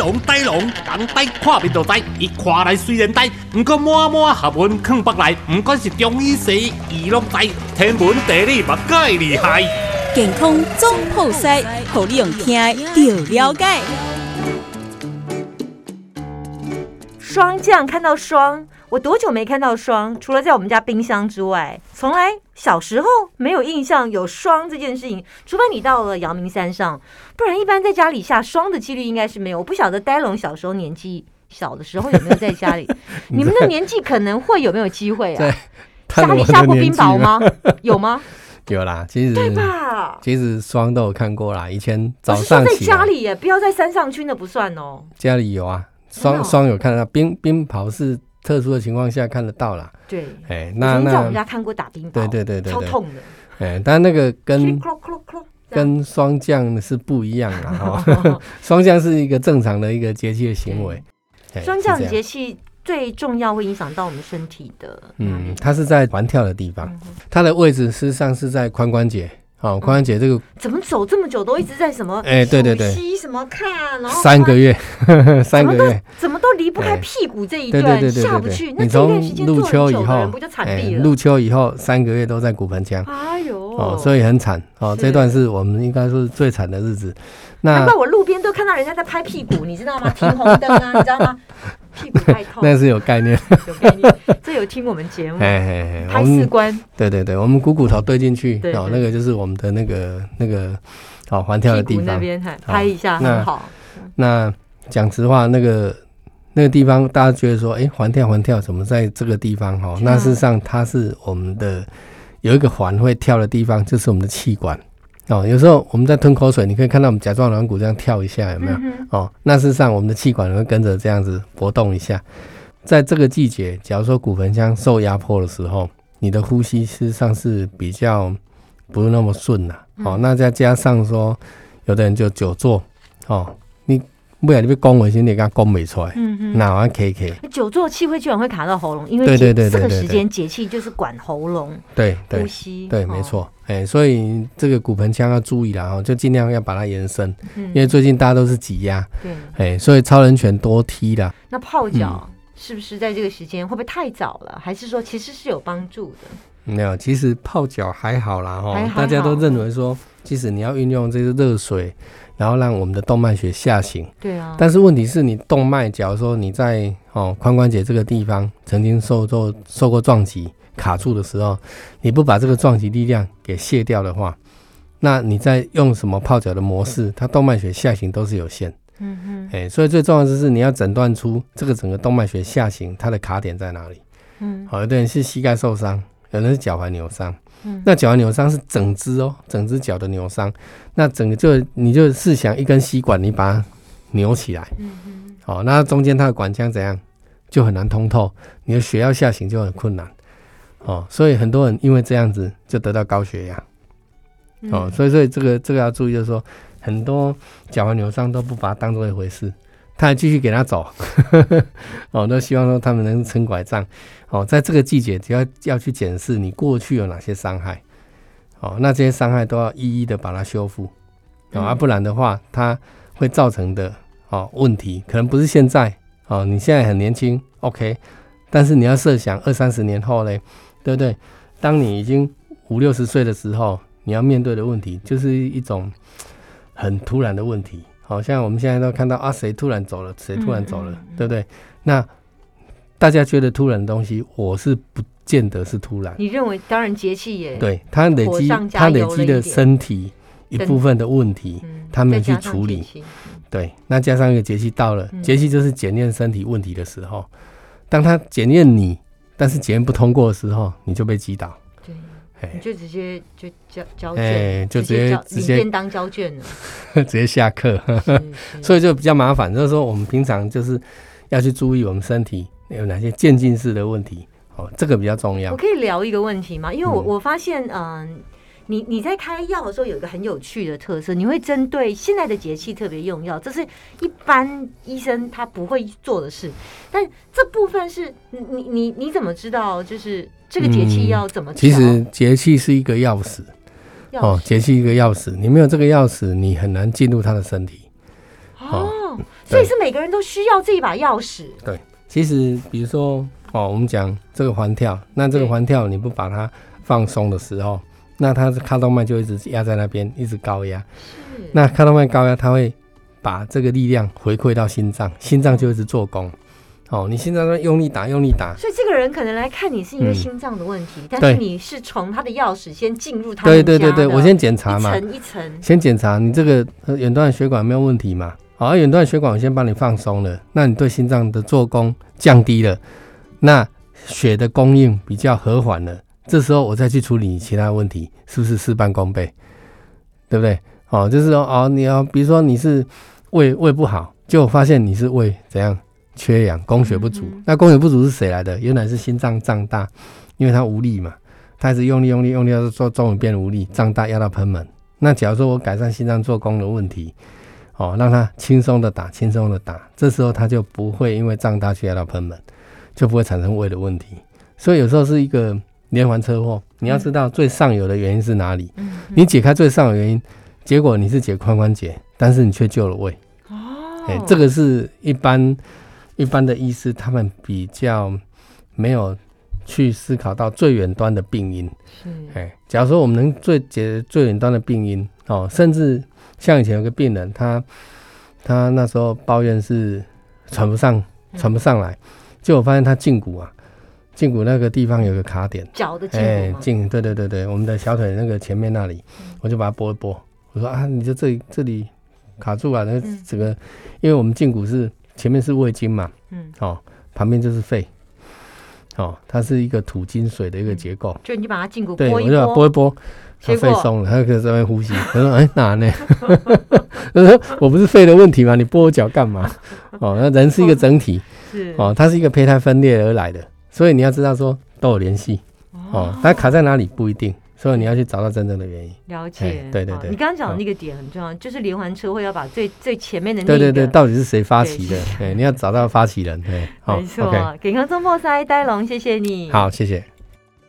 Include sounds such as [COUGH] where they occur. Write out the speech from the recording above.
龙呆龙，人呆看面就呆，伊看来虽然呆，不过满满学问藏北内，不管是中医西医，伊拢知，天文地理嘛介厉害。健康总铺塞，互你用听的就了解。霜降看到霜，我多久没看到霜？除了在我们家冰箱之外，从来小时候没有印象有霜这件事情。除非你到了阳明山上，不然一般在家里下霜的几率应该是没有。我不晓得呆龙小时候年纪小的时候有没有在家里，[LAUGHS] 你们的年纪可能会有没有机会啊？家里下过冰雹吗？有吗？[LAUGHS] 有啦，其实对吧？其实霜都有看过啦。以前早上在家里耶，不要在山上去，那不算哦。家里有啊。霜霜有看到冰冰雹是特殊的情况下看得到啦。对，哎，那那在我们家看过打冰雹，对对对对，超痛的。哎，但那个跟跟霜降是不一样的 [LAUGHS] 哈。霜降是一个正常的一个节气的行为。霜降节气最重要会影响到我们身体的。嗯，它是在环跳的地方，它的位置实际上是在髋关节。好，髋关节这个怎么走这么久都一直在什么？哎，对对对，吸什么看？然后三个月，[LAUGHS] 三个月，怎么都离不开屁股这一段，下不去。你从入秋以后，不就惨毙了？入秋以后三个月都在骨盆腔，哎呦，哦，所以很惨。哦，这段是我们应该说是最惨的日子。难怪我路边都看到人家在拍屁股，你知道吗？停红灯啊，你知道吗？屁股太痛，那是有概念，有概念。这有听我们节目，拍四关。对对对，我们股骨头对进去，哦，那个就是我们的那个那个好环跳的地方，那边拍一下很好。那讲实话，那个那个地方，大家觉得说，哎，环跳环跳，怎么在这个地方？哈，那事实上它是我们的有一个环会跳的地方，就是我们的气管。哦，有时候我们在吞口水，你可以看到我们甲状软骨这样跳一下，有没有？哦，那事实上我们的气管会跟着这样子搏动一下。在这个季节，假如说骨盆腔受压迫的时候，你的呼吸事实上是比较不是那么顺呐。哦，那再加上说，有的人就久坐，哦，你。不然你被攻回先，你给他攻没出来，哪玩 K K？久坐气会居然会卡到喉咙，因为这个时间节气就是管喉咙，对呼吸，对，没错，哎，所以这个骨盆腔要注意了哈，就尽量要把它延伸，因为最近大家都是挤压，对，哎，所以超人拳多踢的。那泡脚是不是在这个时间会不会太早了？还是说其实是有帮助的？没有，其实泡脚还好啦哈，大家都认为说，即使你要运用这个热水。然后让我们的动脉血下行，对啊。但是问题是你动脉，假如说你在哦髋关节这个地方曾经受受受过撞击卡住的时候，你不把这个撞击力量给卸掉的话，那你在用什么泡脚的模式，它动脉血下行都是有限。嗯哼。哎，所以最重要的是你要诊断出这个整个动脉血下行它的卡点在哪里。嗯。好，有的人是膝盖受伤，有人是脚踝扭伤。那脚踝扭伤是整只哦，整只脚的扭伤。那整个就你就试想一根吸管，你把它扭起来，嗯嗯，好，那中间它的管腔怎样？就很难通透，你的血要下行就很困难，哦，所以很多人因为这样子就得到高血压，哦，所以所以这个这个要注意，就是说很多脚踝扭伤都不把它当做一回事。他还继续给他走，[LAUGHS] 哦，都希望说他们能撑拐杖，哦，在这个季节，只要要去检视你过去有哪些伤害，哦，那这些伤害都要一一的把它修复，啊，不然的话，它会造成的哦问题，可能不是现在，哦，你现在很年轻，OK，但是你要设想二三十年后嘞，对不对？当你已经五六十岁的时候，你要面对的问题，就是一种很突然的问题。好像我们现在都看到啊，谁突然走了，谁突然走了，对不对？那大家觉得突然的东西，我是不见得是突然。你认为，当然节气也对他累积，他累积的身体一部分的问题，他没去处理。对，那加上一个节气到了，节气就是检验身体问题的时候。当他检验你，但是检验不通过的时候，你就被击倒。你就直接就交交卷，就直接直接便当交卷了，[LAUGHS] 直接下课，[LAUGHS] 所以就比较麻烦。就是说，我们平常就是要去注意我们身体有哪些渐进式的问题，哦，这个比较重要。我可以聊一个问题吗？因为我我发现，嗯。你你在开药的时候有一个很有趣的特色，你会针对现在的节气特别用药，这是一般医生他不会做的事。但这部分是你你你你怎么知道？就是这个节气要怎么？其实节气是一个钥匙哦，节气一个钥匙，你没有这个钥匙，你很难进入他的身体。哦，哦，所以是每个人都需要这一把钥匙。对其实比如说哦，我们讲这个环跳，那这个环跳你不把它放松的时候，那它的卡动脉就一直压在那边，一直高压。那卡动脉高压，它会把这个力量回馈到心脏，心脏就一直做工。哦，你心脏在用力打，用力打，所以这个人可能来看你是因为嗯心脏的问题，但是你是从他的钥匙先进入他的对对对对，我先检查嘛，一层一层。先检查你这个呃远端的血管没有问题嘛？好，远端的血管我先帮你放松了，那你对心脏的做工降低了，那血的供应比较和缓了，这时候我再去处理其他问题，是不是事半功倍？对不对？哦，就是说哦，你要比如说你是胃胃不好，就发现你是胃怎样缺氧，供血不足。嗯那供血不足是谁来的？原来是心脏胀大，因为它无力嘛，它一直用力用力用力，要做终于变无力，胀大压到喷门。那假如说我改善心脏做工的问题，哦，让它轻松的打，轻松的打，这时候它就不会因为胀大去压到喷门，就不会产生胃的问题。所以有时候是一个连环车祸，你要知道最上游的原因是哪里，嗯你解开最上游原因，结果你是解髋关节，但是你却救了胃。哦。哎、这个是一般一般的医师他们比较没有去思考到最远端的病因。是。哎，假如说我们能最解最远端的病因哦，甚至像以前有个病人，他他那时候抱怨是喘不上喘不上来，结果发现他胫骨啊，胫骨那个地方有个卡点，脚的胫哎骨，吗？胫对对对对，我们的小腿那个前面那里，我就把它拨一拨，我说啊，你就这里这里卡住了，那个嗯整个，因为我们胫骨是前面是胃经嘛，嗯，哦，旁边就是肺，哦，它是一个土金水的一个结构。就你就把它胫骨对，拨一我就把它拨一拨，它肺松了，它可以在那呼吸。[LAUGHS] 我说：“哎，哪呢？”他说：“我不是肺的问题吗？你拨我脚干嘛？”哦，那人是一个整体，[LAUGHS] 是哦，它是一个胚胎分裂而来的，所以你要知道说都有联系，哦，但卡在哪里不一定，所以你要去找到真正的原因。了解哎，对对对你刚刚讲的那个点很重要，就是连环车会要把最最前面的那个对对对，到底是谁发起的对？哎，你要找到发起人。对，好 [LAUGHS] 没错健康中破塞，呆龙，谢谢你。好，谢谢。